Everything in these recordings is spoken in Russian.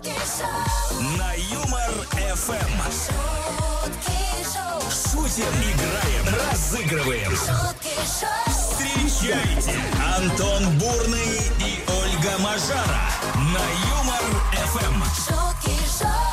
На Юмор ФМ. шоу, Шутим, играем, разыгрываем. Встречайте Антон Бурный и Ольга Мажара на Юмор ФМ. шутки шоу,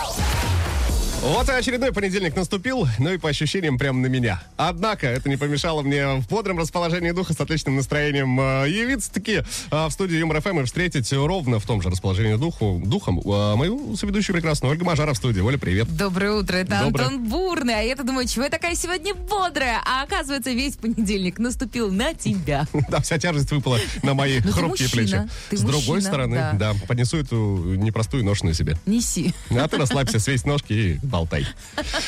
Вот и очередной понедельник наступил, ну и по ощущениям прямо на меня. Однако это не помешало мне в бодром расположении духа с отличным настроением э, явиться-таки э, в студию Юмор ФМ и встретить ровно в том же расположении духу, духом э, мою соведущую прекрасную Ольга Мажара в студии. Оля, привет. Доброе утро, это Доброе. Антон Бурный. А я-то думаю, чего я такая сегодня бодрая? А оказывается, весь понедельник наступил на тебя. Да, вся тяжесть выпала на мои Ну, хрупкие плечи. С другой стороны, да. поднесу эту непростую на себе. Неси. А ты расслабься, свесь ножки и болтай.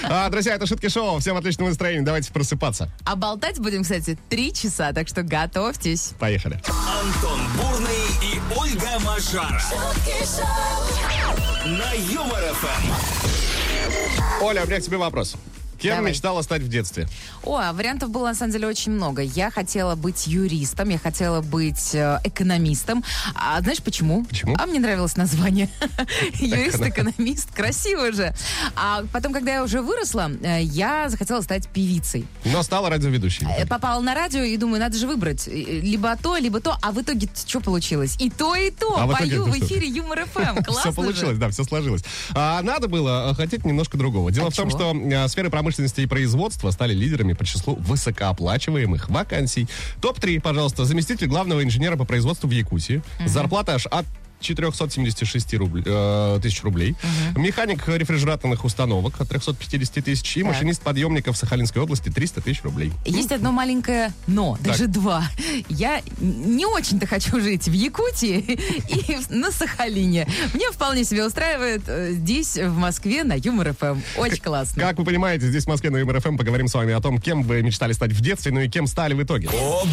А, друзья, это шутки шоу. Всем отличного настроения. Давайте просыпаться. А болтать будем, кстати, три часа, так что готовьтесь. Поехали. Антон Бурный и Ольга Мажара шутки шоу, на Юмор ФМ. Оля, у меня к тебе вопрос. Кем Давай. мечтала стать в детстве? О, а вариантов было на самом деле очень много. Я хотела быть юристом, я хотела быть э, экономистом. А знаешь почему? Почему? А мне нравилось название. Юрист-экономист. Красиво же. А потом, когда я уже выросла, э, я захотела стать певицей. Но стала радиоведущей. Э, Попала на радио и думаю, надо же выбрать либо то, либо то. А в итоге что получилось? И то, и то. А в итоге Пою в эфире Юмор ФМ. Классно Все получилось, же. да, все сложилось. А надо было хотеть немножко другого. Дело А в том, чего? что сферы промышленности и производства стали лидерами по числу высокооплачиваемых вакансий. Топ-3, пожалуйста. Заместитель главного инженера по производству в Якутии. Зарплата аж от 476 рубль- э, тысяч рублей. Механик рефрижераторных установок от 350 тысяч. И Так. машинист подъемников в Сахалинской области 300 тысяч рублей. Есть одно маленькое но, даже два. Я не очень-то хочу жить в Якутии и на Сахалине. Мне вполне себе устраивает э, здесь, в Москве, на Юмор ФМ. Очень классно. Как вы понимаете, здесь в Москве на МРФМ поговорим с вами о том, кем вы мечтали стать в детстве, ну и кем стали в итоге. Ого!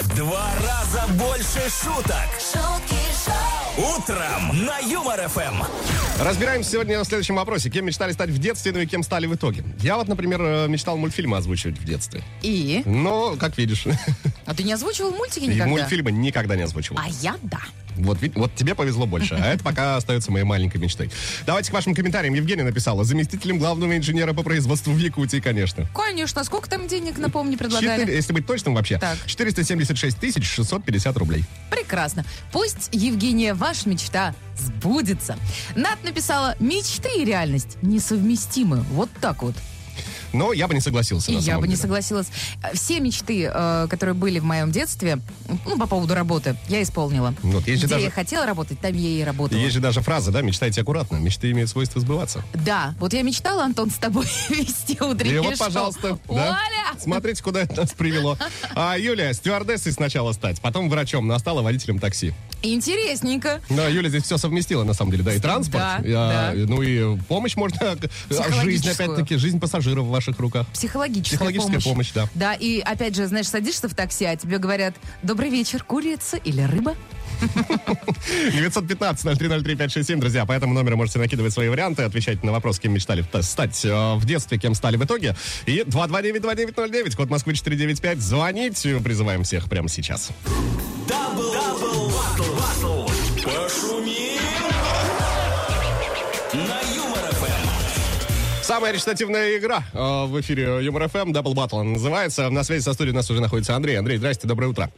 В два раза больше шуток. шутки Утром на Юмор ФМ. Разбираемся сегодня в следующем вопросе. Кем мечтали стать в детстве, ну и кем стали в итоге? Я вот, например, э, мечтал мультфильмы озвучивать в детстве. И? Но, как видишь, А ты не озвучивал мультики и никогда? мультфильмы никогда не озвучивал. А я да. Вот, вот тебе повезло больше, а это пока остается моей маленькой мечтой. Давайте к вашим комментариям. Евгения написала. Заместителем главного инженера по производству в Якутии, конечно. Конечно. Сколько там денег, напомни, предлагали? Четыре- если быть точным вообще, Так. 476 тысяч 650 рублей. Прекрасно. Пусть, Евгения, ваша мечта сбудется. Над написала, мечты и реальность несовместимы. Вот так вот. Но я бы не согласился. И я бы не деле. согласилась. Э, Все мечты, э, которые были в моем детстве, ну, по поводу работы, я исполнила. Вот, Где даже- я хотела работать, там я и работала. Есть же даже фраза, да, мечтайте аккуратно. Мечты имеют свойство сбываться. Да, вот я мечтала, Антон, с тобой вести И утреннее вот, шоу. пожалуйста, да. Оля! Смотрите, куда это нас привело. А Юлия стюардессой сначала стать, потом врачом, но стала водителем такси. Интересненько. Но Юля здесь все совместила, на самом деле, да, и транспорт, Да, а, да. ну и помощь можно, а жизнь, опять-таки, жизнь пассажиров в ваших руках. Психологическая, Психологическая помощь, да. Да, и опять же, знаешь, садишься в такси, а тебе говорят, добрый вечер, курица или рыба? 915-0303-567, друзья, по этому номеру можете накидывать свои варианты, отвечать на вопрос, кем мечтали стать э, в детстве, кем стали в итоге. И 229-2909, код Москвы 495, звонить, призываем всех прямо сейчас. Double, double, battle, battle. Пошумим. Самая речитативная игра э, в эфире Юмор ФМ, Double Battle она называется. На связи со студией у нас уже находится Андрей. Андрей, здрасте, доброе утро.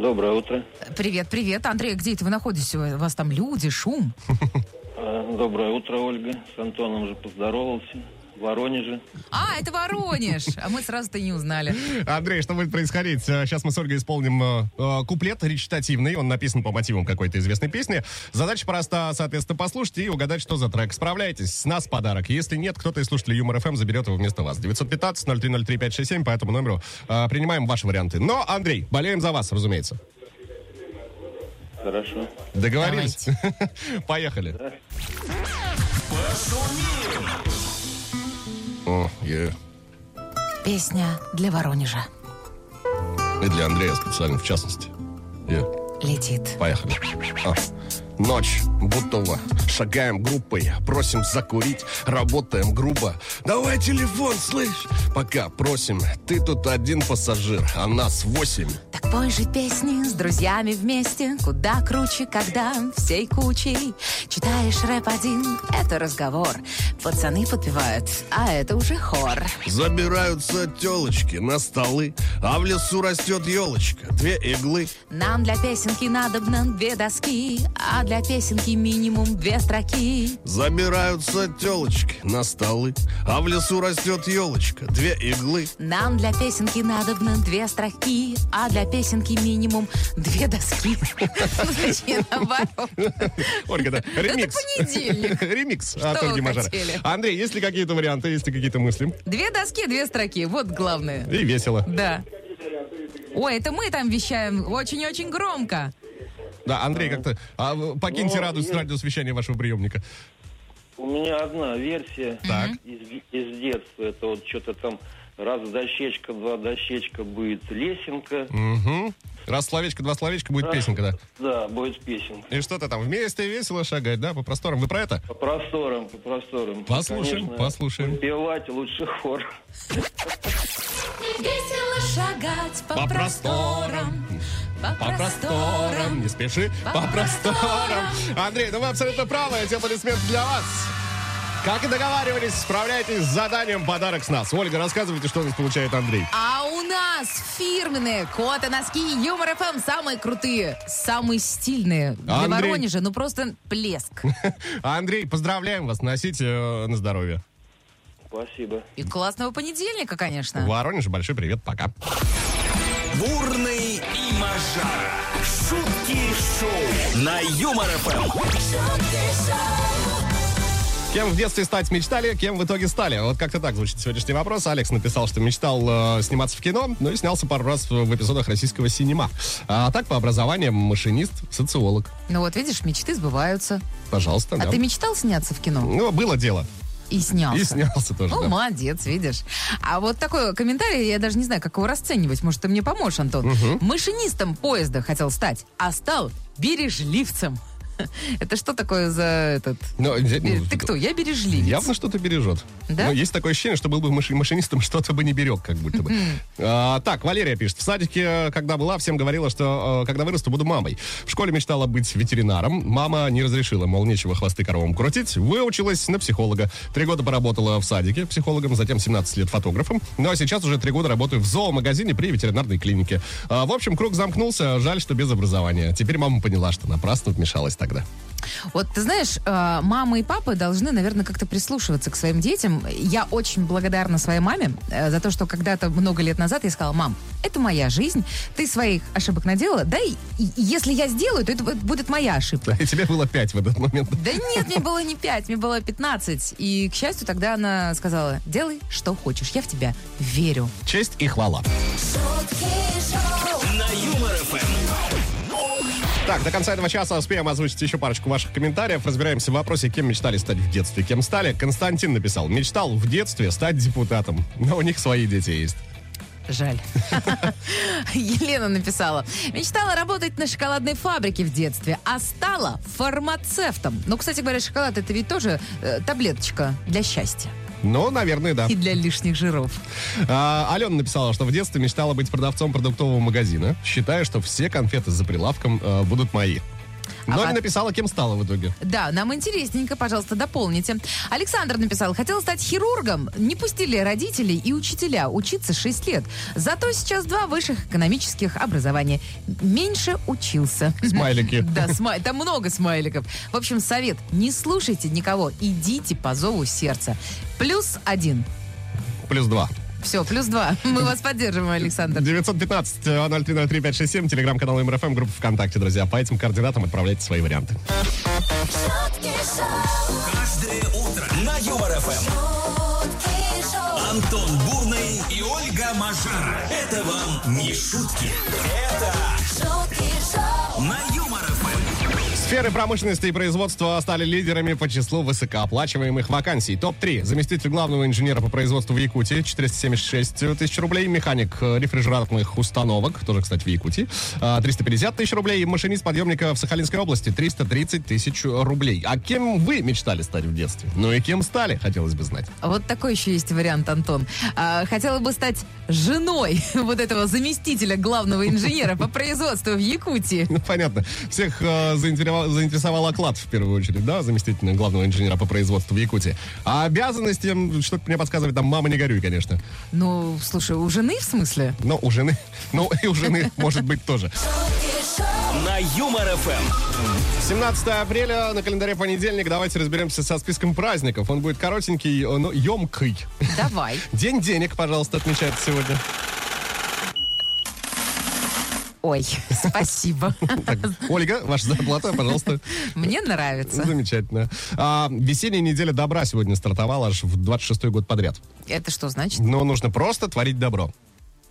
Доброе утро. Привет, привет. Андрей, где это вы находитесь? У вас там люди, шум? А, Доброе утро, Ольга. С Антоном уже поздоровался. В Воронеже. А, это Воронеж. А мы сразу-то не узнали. Андрей, что будет происходить? Э, Сейчас мы с Ольгой исполним э, э, куплет речитативный. Он написан по мотивам какой-то известной песни. Задача проста, соответственно, послушать и угадать, что за трек. Справляйтесь, с нас подарок. Если нет, кто-то из слушателей Юмор ФМ заберет его вместо вас. 915-0303-567, по этому номеру э, принимаем ваши варианты. Но, Андрей, болеем за вас, разумеется. Хорошо. Договорились? Поехали. О, е. Песня для Воронежа. И для Андрея специально, в частности. Е. Летит. Поехали. А. Ночь, Бутово, шагаем группой, просим закурить, работаем грубо. Давай телефон, слышь, пока просим. Ты тут один пассажир, а нас восемь. Так пой же песни с друзьями вместе, куда круче, когда всей кучей. Читаешь рэп один, это разговор. Пацаны подпевают, а это уже хор. Забираются телочки на столы, а в лесу растет елочка, две иглы. Нам для песенки надобно две доски, а для песенки минимум две строки. Забираются телочки на столы, а в лесу растет елочка, две иглы. Нам для песенки надобно две строки, а для песенки минимум две доски. Зачем? Ольга, да, ремикс. понедельник. Ремикс от Ольги Мажара. Андрей, есть ли какие-то варианты, есть ли какие-то мысли? Две доски, две строки. Вот главное. И весело. Да. Ой, это мы там вещаем очень-очень громко. Да, Андрей, как-то а, покиньте Ну, радиус, есть. радиус вещания вашего приемника. У меня одна версия Так. из, из детства. Это вот что-то там раз дощечка, два дощечка будет лесенка. Угу. Раз словечко, два словечка, будет Да. песенка, да. Да, будет песенка. И что-то там вместе весело шагать, да, по просторам. Вы про это? По просторам, по просторам. Послушаем, Конечно, послушаем. Певать лучше хор. Весело шагать по, По просторам. По, По просторам, не спеши, по, По просторам. просторам. Андрей, ну вы абсолютно правы, эти аплодисменты для вас. Как и договаривались, справляйтесь с заданием «Подарок с нас». Ольга, рассказывайте, что у нас получает Андрей. А у нас фирменные коты, носки, Юмор ФМ самые крутые, самые стильные. Для Андрей. Воронежа, ну просто плеск. Андрей, поздравляем вас, носите э, на здоровье. Спасибо. И классного понедельника, конечно. Воронеж, большой привет, пока. Бурный и Мажара. Шутки шоу на Юмор ФМ. шутки шоу, Кем в детстве стать мечтали, кем в итоге стали? Вот как-то так звучит сегодняшний вопрос. Алекс написал, что мечтал э, сниматься в кино, ну и снялся пару раз в, эпизодах российского синема. А так по образованию машинист, социолог. Ну вот, видишь, мечты сбываются. Пожалуйста, А да. ты мечтал сняться в кино? Ну, было дело. И снялся. И снялся тоже, Ну, да. молодец, видишь. А вот такой комментарий, я даже не знаю, как его расценивать. Может, ты мне поможешь, Антон. Машинистом поезда хотел стать, а стал бережливцем. Это что такое за этот... Ну, Бе- ну, Ты кто? Я бережливец. Явно что-то бережет. Да? Но есть такое ощущение, что был бы маши- машинистом, что-то бы не берег, как будто бы. А, так, Валерия пишет. В садике, когда была, всем говорила, что э, когда вырасту, буду мамой. В школе мечтала быть ветеринаром. Мама не разрешила, мол, нечего хвосты коровам крутить. Выучилась на психолога. Три года поработала в садике психологом, затем 17 лет фотографом. Ну а сейчас уже три года работаю в зоомагазине при ветеринарной клинике. А, в общем, круг замкнулся. Жаль, что без образования. Теперь мама поняла, что напрасно вмешалась тогда. Вот ты знаешь, э, мама и папа должны, наверное, как-то прислушиваться к своим детям. Я очень благодарна своей маме э, за то, что когда-то много лет назад я сказала, мам, это моя жизнь, ты своих ошибок наделала, да, и, если я сделаю, то это бу- будет моя ошибка. И тебе было пять в этот момент. Да нет, мне было не 5, мне было 15. И, к счастью, тогда она сказала, делай, что хочешь, я в тебя верю. Честь и хвала. На Юмор ФМ. Так, до конца этого часа успеем озвучить еще парочку ваших комментариев. Разбираемся в вопросе, кем мечтали стать в детстве. Кем стали? Константин написал. Мечтал в детстве стать депутатом. Но у них свои дети есть. Жаль. Елена написала. Мечтала работать на шоколадной фабрике в детстве, а стала фармацевтом. Ну, кстати говоря, шоколад это ведь тоже э, таблеточка для счастья Ну, наверное, да. и для лишних жиров. А, Алена написала, что в детстве мечтала быть продавцом продуктового магазина, считая, что все конфеты за прилавком э, будут мои. Но А не написала, кем стала в итоге. Да, нам интересненько, пожалуйста, дополните. Александр написал, хотел стать хирургом. Не пустили родители и учителя учиться 6 лет. Зато сейчас два высших экономических образования. Меньше учился. Смайлики. Да, смай... там много смайликов. В общем, совет, не слушайте никого, идите по зову сердца. Плюс один. Плюс два. Все, плюс два. Мы вас поддерживаем, Александр. 915-0303-567, телеграм-канал МРФМ, группа ВКонтакте, друзья. По этим координатам отправляйте свои варианты. шутки шоу, Каждое утро на Юмор ФМ. шутки шоу, Антон Бурный и Ольга Мажара. Это вам не шутки. Это Сферы промышленности и производства стали лидерами по числу высокооплачиваемых вакансий. Топ-3. Заместитель главного инженера по производству в Якутии 476 тысяч рублей. Механик э, рефрижераторных установок, тоже, кстати, в Якутии, а, 350 тысяч рублей. Машинист подъемника в Сахалинской области 330 тысяч рублей. А кем вы мечтали стать в детстве? Ну и кем стали, хотелось бы знать. Вот такой еще есть вариант, Антон. А, хотела бы стать женой вот этого заместителя главного инженера по производству в Якутии. Ну, понятно. Всех э, заинтересовал, заинтересовал оклад, в первую очередь, да, заместителя главного инженера по производству в Якутии. А обязанности, что-то мне подсказывает, там, мама, не горюй, конечно. Ну, слушай, у жены в смысле? Но у жены, ну и у жены, может быть, тоже. На Юмор ФМ. 17 апреля, на календаре понедельник. Давайте разберемся со списком праздников. Он будет коротенький, но емкий. Давай. День денег, пожалуйста, отмечается сегодня. Ой, спасибо. Так, Ольга, ваша зарплата, пожалуйста. Мне нравится. Замечательно. А, весенняя неделя добра сегодня стартовала аж в 26-й год подряд. Это что значит? Но нужно просто творить добро.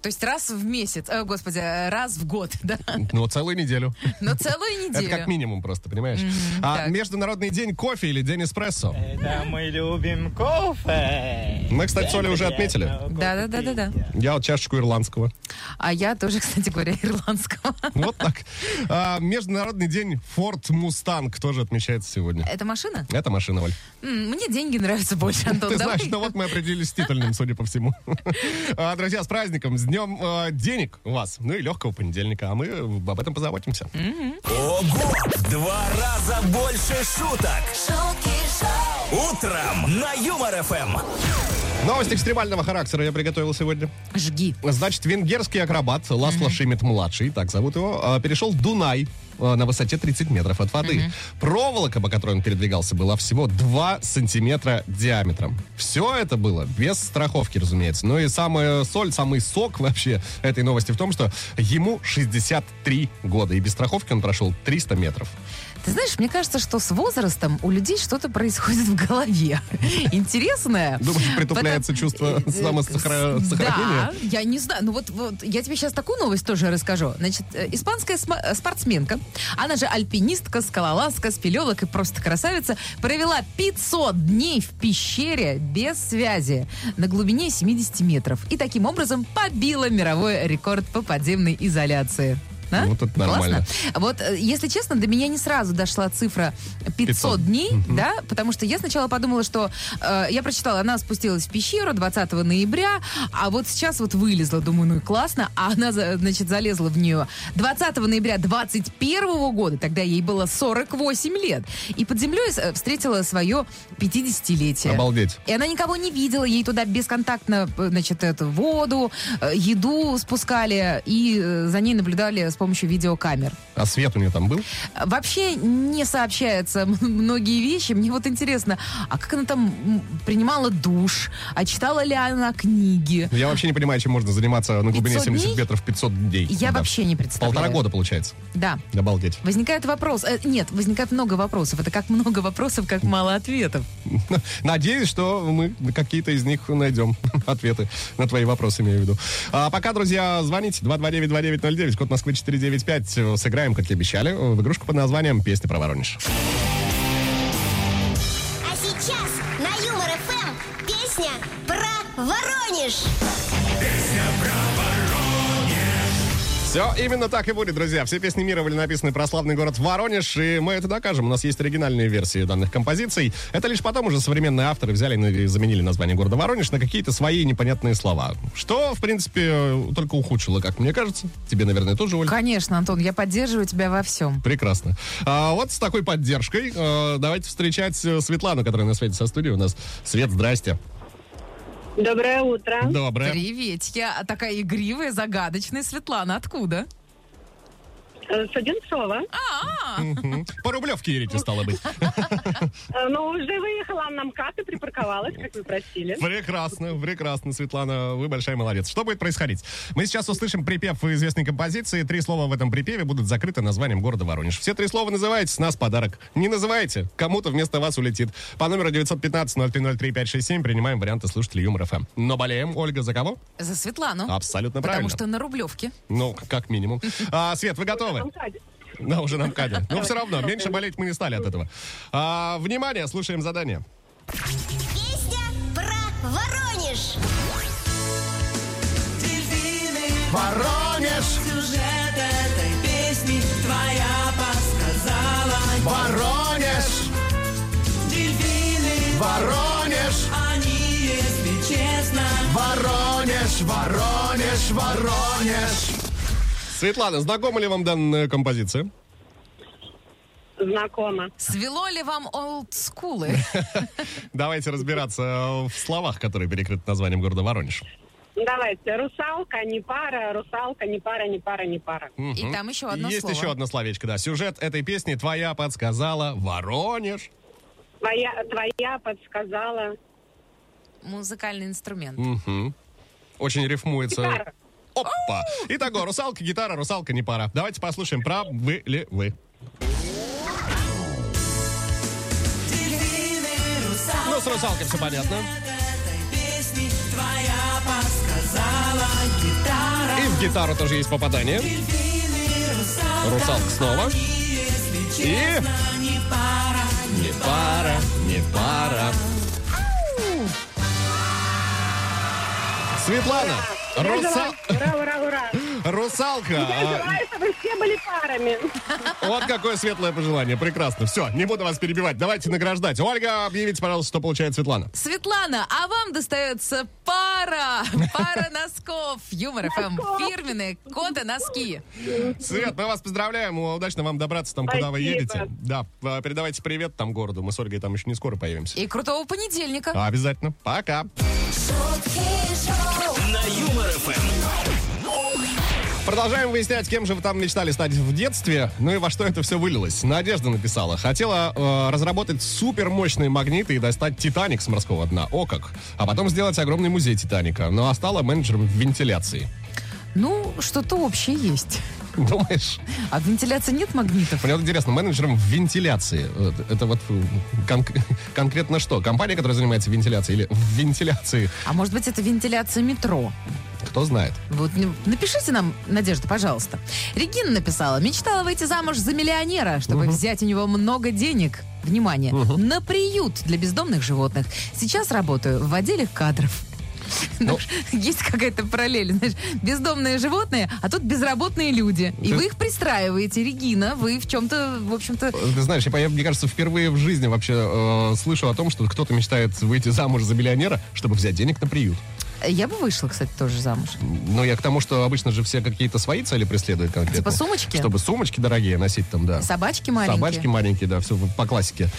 То есть раз в месяц, э, господи, э, раз в год, да? Ну, целую неделю. Но целую Это как неделю. минимум просто, понимаешь? А так. Международный день кофе или день эспрессо? Да, мы любим кофе. Мы, кстати, с Олей уже отметили. Да-да-да-да-да. Я вот чашечку ирландского. А я тоже, кстати говоря, ирландского. Вот так. А, Международный день Форд Мустанг тоже отмечается сегодня. Это машина? Это машина, Оль. Мне деньги нравятся больше, Антон. Ты знаешь, ну вот мы определились с титульным, судя по всему. А, Друзья, с праздником, с днем э, денег у вас. Ну и легкого понедельника, а мы об этом позаботимся. Ого! В два раза больше шуток. шутки шоу, Утром на Юмор ФМ. Новость экстремального характера я приготовил сегодня. Жги. Значит, венгерский акробат Ласло Шимит-младший, так зовут его, э, перешел Дунай на высоте 30 метров от воды. Проволока, по которой он передвигался, была всего 2 сантиметра диаметром. Все это было без страховки, разумеется. Ну и самая соль, самый сок вообще этой новости в том, что ему 63 года. И без страховки он прошел 300 метров. Ты знаешь, мне кажется, что с возрастом у людей что-то происходит в голове. Интересное. Думаешь, притупляется Потому- чувство Э, самосохранения? Да, я не знаю. Ну вот, вот я тебе сейчас такую новость тоже расскажу. Значит, э, испанская э, спортсменка, она же альпинистка, скалолазка, спелеолог и просто красавица, провела 500 дней в пещере без связи на глубине 70 метров. И таким образом побила мировой рекорд по подземной изоляции. А? Вот это нормально. Классно? Вот, э, если честно, до меня не сразу дошла цифра 500, 500. дней, да, потому что я сначала подумала, что э, я прочитала, она спустилась в пещеру 20 ноября, а вот сейчас вот вылезла, думаю, ну и классно, а она, значит, залезла в нее 20 ноября 21 года, тогда ей было 48 лет, и под землей э, встретила свое 50-летие. Обалдеть. И она никого не видела, ей туда бесконтактно, э, значит, эту воду, еду спускали, и за ней наблюдали с помощью видеокамер. А свет у нее там был? Вообще не сообщаются м- многие вещи. Мне вот интересно, а как она там принимала душ? А читала ли она книги? Я вообще не понимаю, чем можно заниматься на глубине 500 70 дней? метров 500 дней. Я Да. вообще не представляю. Полтора года, получается. Да. Обалдеть. Возникает вопрос. э, нет, возникает много вопросов. Это как много вопросов, как мало ответов. Надеюсь, что мы какие-то из них найдем ответы на твои вопросы, имею в виду. А пока, друзья, звоните 229-2909, код Москвы 495. Сыграем, как и обещали, в игрушку под названием «Песня про Воронеж». А сейчас на Юмор ФМ песня про Воронеж. Все именно так и будет, друзья. Все песни мира были написаны про славный город Воронеж, и мы это докажем. У нас есть оригинальные версии данных композиций. Это лишь потом уже современные авторы взяли и заменили название города Воронеж на какие-то свои непонятные слова. Что, в принципе, только ухудшило, как мне кажется. Тебе, наверное, тоже, Оль? Конечно, Антон, я поддерживаю тебя во всем. Прекрасно. А вот с такой поддержкой э, давайте встречать э, Светлану, которая на свете со студией у нас. Свет, здрасте. Доброе утро. Доброе. Привет, я такая игривая, загадочная Светлана. Откуда? Э, С Одинцова. Мгм. По Рублевке едете, стало быть. Э, Ну, уже выехала на МКАД и припарковалась, как вы просили. Прекрасно, прекрасно, Светлана, вы большая молодец. Что будет происходить? Мы сейчас услышим припев известной композиции. Три слова в этом припеве будут закрыты названием города Воронеж. Все три слова называете, с нас подарок. Не называйте, кому-то вместо вас улетит. По номеру 915-0303-567 принимаем варианты слушателей Юмор ФМ. Но болеем, Ольга, за кого? За Светлану. Абсолютно Потому правильно. что на Рублевке. Ну, как минимум. А, Свет, вы готовы? На МКАДе. Да, уже на МКАДе. Но все равно, меньше болеть мы не стали от этого. А, внимание, слушаем задание. Песня про Воронеж. Воронеж! Сюжет этой песни твоя подсказала. Воронеж! Дельфины, Воронеж! они, если честно, Воронеж! Воронеж! Воронеж! Светлана, знакома ли вам данная композиция? Знакомо. Свело ли вам олдскулы? Давайте разбираться в словах, которые перекрыты названием города Воронеж. Давайте. Русалка, не пара, русалка, не пара, не пара, не пара. И там еще одно Есть слово. еще одно словечко, да. Сюжет этой песни твоя подсказала Воронеж. Твоя, твоя подсказала. Музыкальный инструмент. Очень рифмуется. Гитара. Опа! Итого, русалка, гитара, русалка, не пара. Давайте послушаем, правы ли вы. Ну, с русалкой все понятно. И в гитару тоже есть попадание. русалка, снова. И... Не пара, не пара. Светлана, Rosa. Bravo, bravo, bravo. Русалка. Я желаю, чтобы все были парами. Вот какое светлое пожелание. Прекрасно. Все, не буду вас перебивать. Давайте награждать. Ольга, объявите, пожалуйста, что получает Светлана. Светлана, а вам достается пара, пара носков. Юмор ФМ, фирменные коты-носки. Свет, мы вас поздравляем. Удачно вам добраться там, куда вы едете. Да, а, передавайте привет там городу. Мы с Ольгой там еще не скоро появимся. И крутого понедельника. Обязательно. Пока. Шутки шоу. На Юмор ФМ. Продолжаем выяснять, кем же вы там мечтали стать в детстве, ну и во что это все вылилось. Надежда написала. Хотела э, разработать супермощные магниты и достать Титаник с морского дна. О как. А потом сделать огромный музей Титаника. Ну а стала менеджером вентиляции. Ну, что-то общее есть. Думаешь? А в вентиляции нет магнитов? Мне вот интересно, менеджером в вентиляции. Вот Это вот э, конк- конкретно что? Компания, которая занимается вентиляцией или в вентиляции? А может быть, это вентиляция метро? Кто знает? Вот напишите нам, Надежда, пожалуйста. Регина написала, мечтала выйти замуж за миллионера, чтобы взять у него много денег. Внимание, на приют для бездомных животных. Сейчас работаю в отделе кадров. Ну. Есть какая-то параллель, знаешь, бездомные животные, а тут безработные люди. И Ты- вы их пристраиваете, Регина, вы в чем-то, в общем-то, Ты знаешь, я, я, мне кажется, впервые в жизни вообще э, слышу о том, что кто-то мечтает выйти замуж за миллионера, чтобы взять денег на приют. Я бы вышла, кстати, тоже замуж. Но я к тому, что обычно же все какие-то свои цели преследуют конкретно. Типа сумочки? Чтобы сумочки дорогие носить там, да. Собачки маленькие. Собачки маленькие, да, все по классике.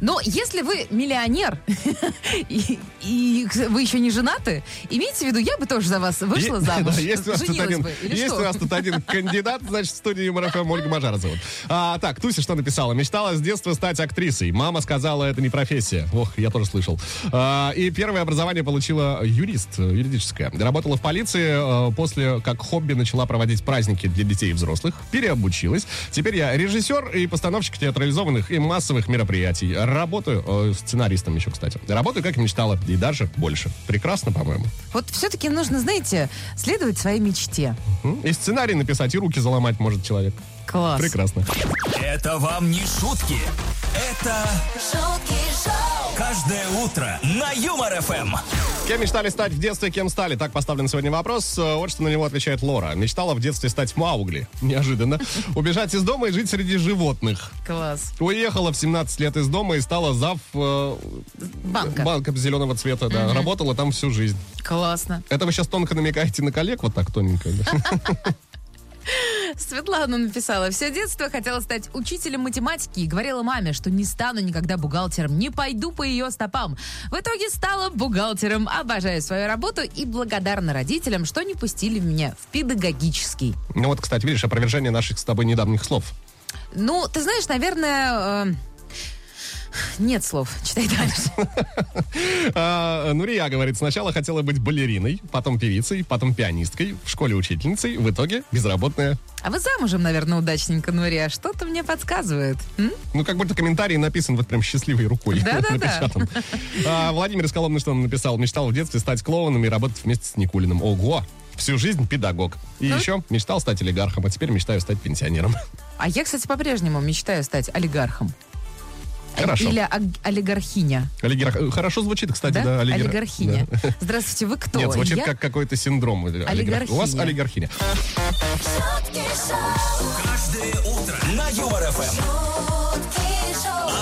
Но если вы миллионер и, и вы еще не женаты, имейте в виду, я бы тоже за вас вышла замуж. есть у вас тут один, есть у вас тут один кандидат, значит, в студии Юмор ФМ Ольга Мажара зовут. А, так, Туся что написала? Мечтала с детства стать актрисой. Мама сказала, это не профессия. Ох, я тоже слышал. А, и первое образование получила юрист, э, юридическое. Работала в полиции, э, после как хобби начала проводить праздники для детей и взрослых. Переобучилась. Теперь я режиссер и постановщик театрализованных и массовых мероприятий. Работаю э, сценаристом еще, кстати. Работаю, как и мечтала, и даже больше. Прекрасно, по-моему. Вот все-таки нужно, знаете, следовать своей мечте. И сценарий написать, и руки заломать может человек. Класс. Прекрасно. Это вам не шутки. Это Шутки шоу. каждое утро на Юмор ФМ. Кем мечтали стать в детстве, кем стали? Так поставлен сегодня вопрос. Э, Вот что на него отвечает Лора. Мечтала в детстве стать Маугли. Неожиданно. Убежать из дома и жить среди животных. Класс. Уехала в 17 лет из дома и стала зав э, Банка. банка зеленого цвета. Да. Работала там всю жизнь. Классно. Это вы сейчас тонко намекаете на коллег, вот так тоненько. Светлана написала, все детство хотела стать учителем математики и говорила маме, что не стану никогда бухгалтером, не пойду по ее стопам. В итоге стала бухгалтером, обожаю свою работу и благодарна родителям, что не пустили меня в педагогический. Ну вот, кстати, видишь, опровержение наших с тобой недавних слов. Ну, ты знаешь, наверное, э, нет слов. Читай дальше. А, Нурия говорит, сначала хотела быть балериной, потом певицей, потом пианисткой, в школе учительницей, в итоге безработная. А вы замужем, наверное, удачненько, Нурия. Что-то мне подсказывает. М? Ну, как будто комментарий написан вот прям счастливой рукой. Да-да-да. А, Владимир из Коломны что он написал? Мечтал в детстве стать клоуном и работать вместе с Никулиным. Ого! Всю жизнь педагог. И Ну, еще мечтал стать олигархом, а теперь мечтаю стать пенсионером. А я, кстати, по-прежнему мечтаю стать олигархом. Хорошо. Или олигархиня. Олигарх... Хорошо звучит, кстати, Да? да, олигар- Олигархиня. Да. Здравствуйте, вы кто? Нет, звучит Я- как какой-то синдром. олигарх. У вас Олигархиня. олигархиня. Каждое утро на Юмор ФМ.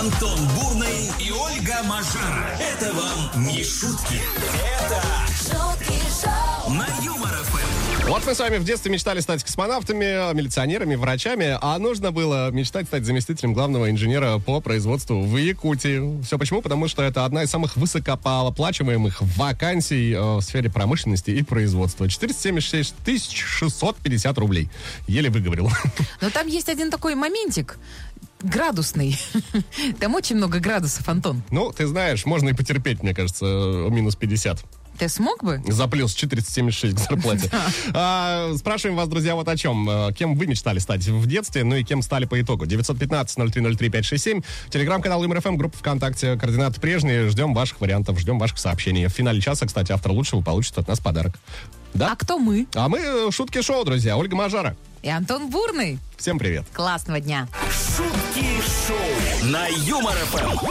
Антон Бурный и Ольга Мажара. Это вам не шутки. Это на Юмор ФМ. Вот мы с вами в детстве мечтали стать космонавтами, милиционерами, врачами, а нужно было мечтать стать заместителем главного инженера по производству в Якутии. Все почему? Потому что это одна из самых высокооплачиваемых вакансий э, в сфере промышленности и производства. 476 тысяч 650 рублей. Еле выговорил. Но там есть один такой моментик градусный. Там очень много градусов, Антон. Ну, ты знаешь, можно и потерпеть, мне кажется, э, минус 50. Ты смог бы? За плюс 476 к зарплате. А, спрашиваем вас, друзья, вот о чем. Э, Кем вы мечтали стать в детстве, ну и кем стали по итогу? 915-0303-567, телеграм-канал МРФМ, группа ВКонтакте, координаты прежние. Ждем ваших вариантов, ждем ваших сообщений. В финале часа, кстати, автор лучшего получит от нас подарок. А Да? кто мы? А мы э, шутки шоу, друзья. Ольга Мажара. И Антон Бурный. Всем привет. Классного дня. Шутки шоу на Юмор ФМ.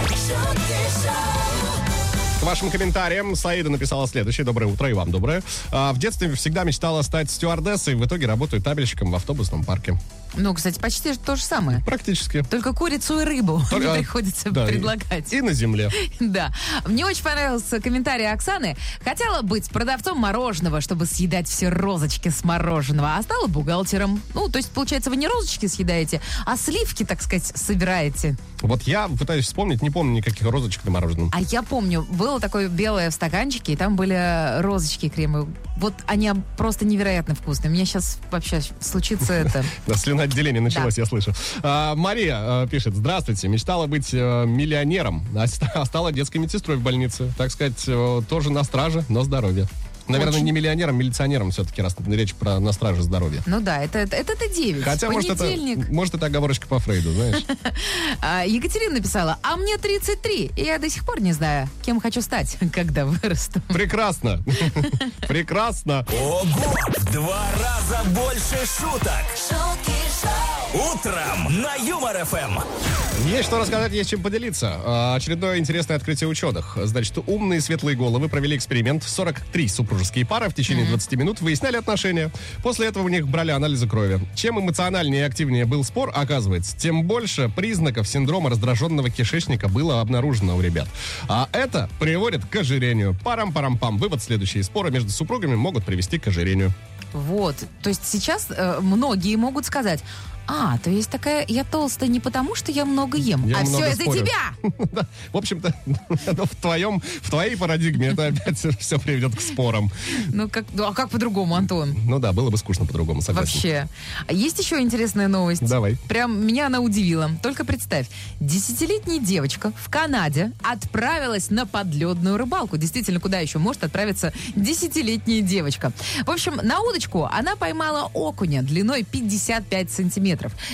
К вашим комментариям Саида написала следующее. Доброе утро и вам доброе. А, в детстве всегда мечтала стать стюардессой. В итоге работаю табельщиком в автобусном парке. Ну, кстати, почти то же самое. Практически. Только курицу и рыбу Только- не приходится да, и- предлагать. И на земле. Да. Мне очень понравился комментарий Оксаны. Хотела быть продавцом мороженого, чтобы съедать все розочки с мороженого, а стала бухгалтером. Ну, то есть, получается, вы не розочки съедаете, а сливки, так сказать, собираете. Вот я пытаюсь вспомнить, не помню никаких розочек на мороженом. А я помню, было такое белое в стаканчике, и там были розочки кремовые. Вот они просто невероятно вкусные. У меня сейчас вообще случится это. Да, слюноотделение началось, Да. я слышу. А, Мария а, пишет, здравствуйте, мечтала быть э, миллионером, а а стала детской медсестрой в больнице. Так сказать, э, тоже на страже, но здоровье. Наверное, Очень. не миллионером, милиционером все-таки, раз речь про на страже здоровья. Ну да, это, это, это, это 9. Хотя, может это, Понедельник. может, это оговорочка по Фрейду, знаешь. А, Екатерина написала, а мне 33, и я до сих пор не знаю, кем хочу стать, когда вырасту. Прекрасно. Прекрасно. Ого! В два раза больше шуток. Утром на Юмор ФМ. Есть что рассказать, есть чем поделиться. А, Очередное интересное открытие ученых. Значит, умные светлые головы провели эксперимент. 43 супружеские пары в течение 20 минут выясняли отношения. После этого у них брали анализы крови. Чем эмоциональнее и активнее был спор, оказывается, тем больше признаков синдрома раздраженного кишечника было обнаружено у ребят. А это приводит к ожирению. Парам-парам-пам. Вывод следующий. Споры между супругами могут привести к ожирению. Вот. То есть сейчас э, многие могут сказать, а, то есть такая, я толстая не потому, что я много ем, Я а все много из-за спорю. тебя. В общем-то, в твоем, в твоей парадигме это опять все приведет к спорам. Ну, как, ну, а как по-другому, Антон? Ну да, было бы скучно по-другому, согласен. Вообще. А есть еще интересная новость? Давай. Прям меня она удивила. Только представь, десятилетняя девочка в Канаде отправилась на подледную рыбалку. Действительно, куда еще может отправиться десятилетняя девочка? В общем, на удочку она поймала окуня длиной 55 сантиметров.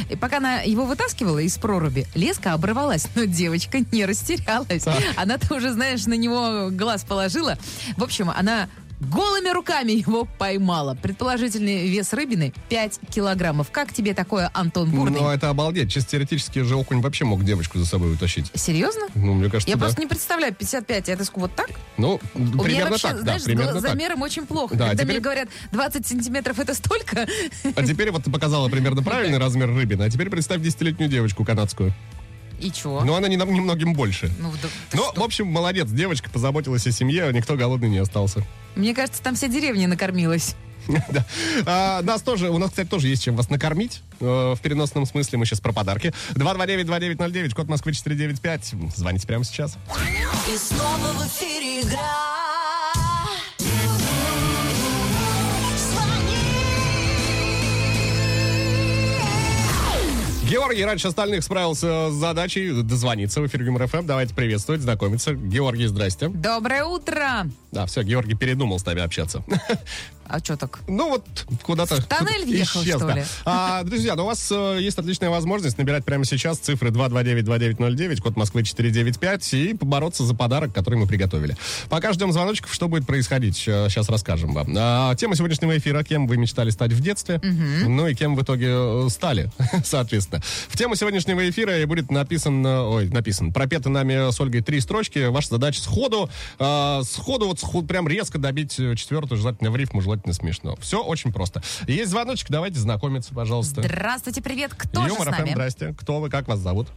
И пока она его вытаскивала из проруби, леска оборвалась, но девочка не растерялась. Она-то уже, знаешь, на него глаз положила. В общем, она голыми руками его поймала. Предположительный вес рыбины 5 килограммов. Как тебе такое, Антон Бурный? Ну, это обалдеть. Чисто теоретически же окунь вообще мог девочку за собой утащить. Серьезно? Ну, мне кажется, Я да. просто не представляю, 55, это вот так? Ну, У меня примерно вообще, так, знаешь, да, примерно с так. замером очень плохо. Да, Когда теперь- мне говорят, 20 сантиметров это столько, А теперь вот ты показала примерно правильный размер рыбины, а теперь представь десятилетнюю девочку канадскую. И чего? Но она не нам- немногим больше. Ну, да Ну, что? в общем, молодец, девочка позаботилась о семье, никто голодный не остался. Мне кажется, там вся деревня накормилась. Да. А, нас тоже, у нас, кстати, тоже есть чем вас накормить. э, в переносном смысле мы сейчас про подарки. 229-2909, код Москвы 495. Звоните прямо сейчас. И снова в эфире игра. Георгий раньше остальных справился с задачей дозвониться в эфир Юмор ФМ. Давайте приветствовать, знакомиться. Георгий, здрасте. Доброе утро! Да, все, Георгий передумал с нами общаться. А что так? Ну вот куда-то В тоннель въехал, исчез, что да. ли? А, друзья, ну у вас э, есть отличная возможность набирать прямо сейчас цифры 229-2909, код Москвы 495 и побороться за подарок, который мы приготовили. Пока ждем звоночков, что будет происходить, сейчас расскажем вам. А, тема сегодняшнего эфира, кем вы мечтали стать в детстве, ну и кем в итоге э, стали, соответственно. В тему сегодняшнего эфира и будет написан, э, ой, написан, пропеты нами с Ольгой три строчки. Ваша задача сходу, э, сходу вот сход- прям резко добить э, четвертую, желательно в рифму, желательно смешно. Все очень просто. Есть звоночек, давайте знакомиться, пожалуйста. Здравствуйте, привет. Кто же с Юмор нами? здрасте. Кто вы, как вас зовут?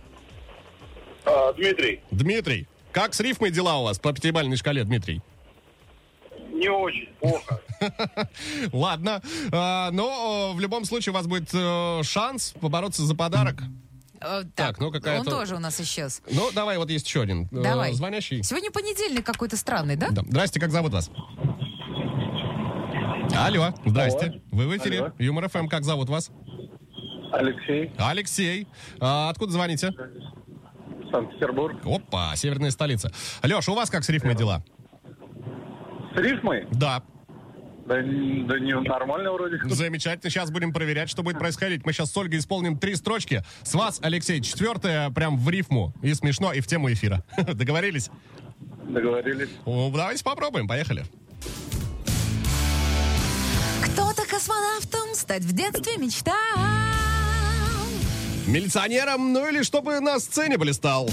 А, Дмитрий, Дмитрий. Как с рифмой дела у вас по пятибалльной шкале, Дмитрий? не очень плохо. Ладно. А, но в любом случае у вас будет э, шанс побороться за подарок. Э, Так, ну, какая-то- Он тоже у нас исчез. Ну, давай, вот есть еще один. э, Давай. Звонящий. Сегодня понедельник какой-то странный, да? Да. Здрасте, как зовут вас? Алло, здрасте. Вы в эфире. Алло. Юмор ФМ, как зовут вас? Алексей, Алексей. А, откуда звоните? Санкт-Петербург. Опа, северная столица. Леша, у вас как с рифмой дела? С рифмой? Да. Да, да не нормально вроде. Замечательно. Сейчас будем проверять, что будет происходить. Мы сейчас с Ольгой исполним три строчки. С вас, Алексей, четвертая, прям в рифму. И смешно, и в тему эфира. Договорились? Договорились. Давайте попробуем. Поехали. Космонавтом стать в детстве мечтал. Милиционером, ну или чтобы на сцене блистал.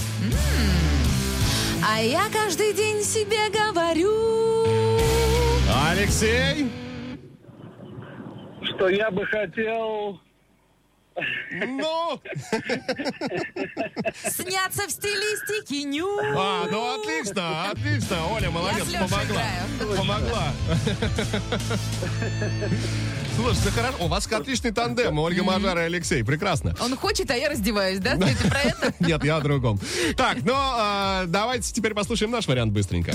А я каждый день себе говорю. Алексей? Что я бы хотел... Ну, Сняться в стилистике ню. а, ну отлично, отлично. Оля, молодец, помогла. Помогла. Слушайте, хорошо. У вас отличный тандем, Ольга Мажара и Алексей. Прекрасно. Он хочет, а я раздеваюсь, да? Ты про это? Нет, я о другом. Так, ну, а, давайте теперь послушаем наш вариант быстренько.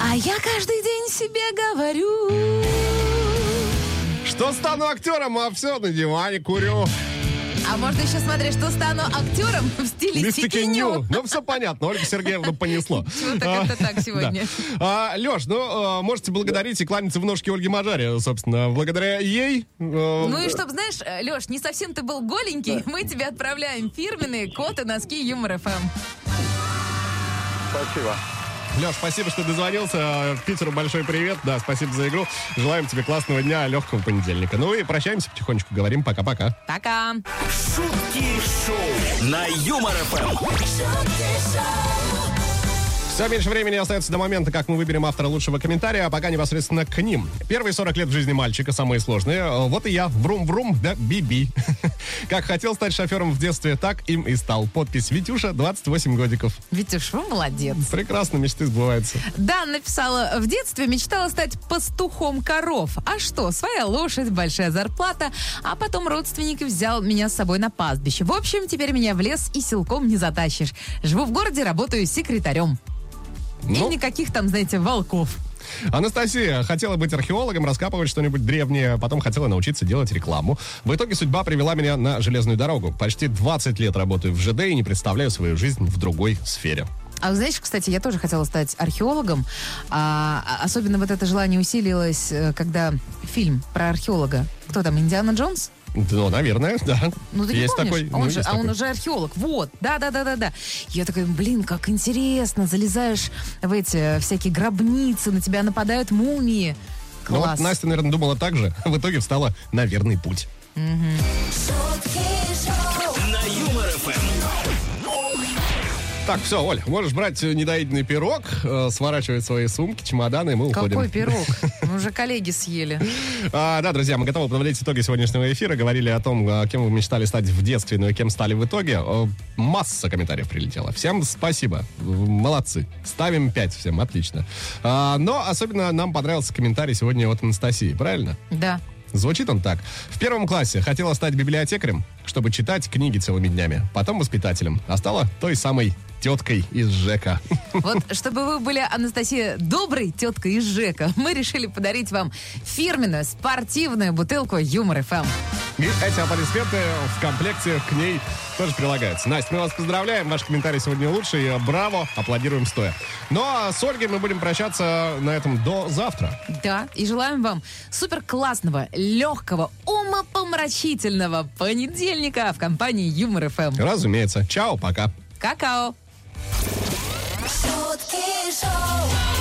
А я каждый день себе говорю. Что стану актером, а все на диване курю. А можно еще смотреть, что стану актером в стилистике Листики ню. ню. Ну, все понятно. Ольга Сергеевна понесло. Чего так это так сегодня? А, Леш, ну, э, можете благодарить и кланяться в ножки Ольги Мажаре, собственно. Благодаря ей... э, Ну и чтоб, знаешь, Леш, не совсем ты был голенький, мы тебе отправляем фирменные коты носки Юмор ФМ. Спасибо. Леш, спасибо, что дозвонился. Питеру большой привет. Да, спасибо за игру. Желаем тебе классного дня, легкого понедельника. Ну и прощаемся потихонечку. Говорим пока-пока. Пока. Шутки шоу на Юмор ФМ. Все меньше времени остается до момента, как мы выберем автора лучшего комментария, а пока непосредственно к ним. Первые 40 лет в жизни мальчика, самые сложные. Э, Вот и я, врум-врум, да, би-би. Как хотел стать шофером в детстве, так им и стал. Подпись Витюша, 28 годиков. Витюш, вы молодец. Прекрасно, мечты сбываются. Дан написала, в детстве мечтала стать пастухом коров. А что, своя лошадь, большая зарплата, а потом родственник взял меня с собой на пастбище. В общем, теперь меня в лес и силком не затащишь. Живу в городе, работаю секретарем. Ну, И никаких там, знаете, волков. Анастасия хотела быть археологом, раскапывать что-нибудь древнее, потом хотела научиться делать рекламу. В итоге судьба привела меня на железную дорогу. Почти 20 лет работаю в ЖД и не представляю свою жизнь в другой сфере. А вы знаете, кстати, я тоже хотела стать археологом. А, а- особенно вот это желание усилилось, э, когда фильм про археолога. Кто там, Индиана Джонс? Ну, наверное, да. Ну, ты не есть помнишь? такой. он ну, же, есть а он такой. уже археолог. Вот, да-да-да-да-да. Я такая, блин, как интересно. Залезаешь в эти всякие гробницы, на тебя нападают мумии. Ну, вот Класс. Настя, наверное, думала так же. В итоге встала на верный путь. На Так, все, Оль, можешь брать э, недоеденный пирог, э, сворачивать свои сумки, чемоданы, и мы уходим. Какой пирог? Мы уже коллеги съели. А, да, друзья, мы готовы подводить итоги сегодняшнего эфира. Говорили о том, а, кем вы мечтали стать в детстве, ну и кем стали в итоге. Э, Масса комментариев прилетела. Всем спасибо. Молодцы. Ставим 5 всем, отлично. А, но особенно нам понравился комментарий сегодня от Анастасии, правильно? Да. Звучит он так. В первом классе хотела стать библиотекарем, чтобы читать книги целыми днями. Потом воспитателем. А стала той самой теткой из ЖЭКа. Вот, чтобы вы были, Анастасия, доброй теткой из ЖЭКа, мы решили подарить вам фирменную спортивную бутылку Юмор ФМ. И эти аплодисменты в комплекте к ней тоже прилагаются. Настя, мы вас поздравляем. Ваш комментарий сегодня лучший. Браво. Аплодируем стоя. Ну а с Ольгой мы будем прощаться на этом до завтра. Да, и желаем вам супер классного, легкого, умопомрачительного понедельника в компании Юмор ФМ. Разумеется. Чао, пока. Какао. Шутки шоу.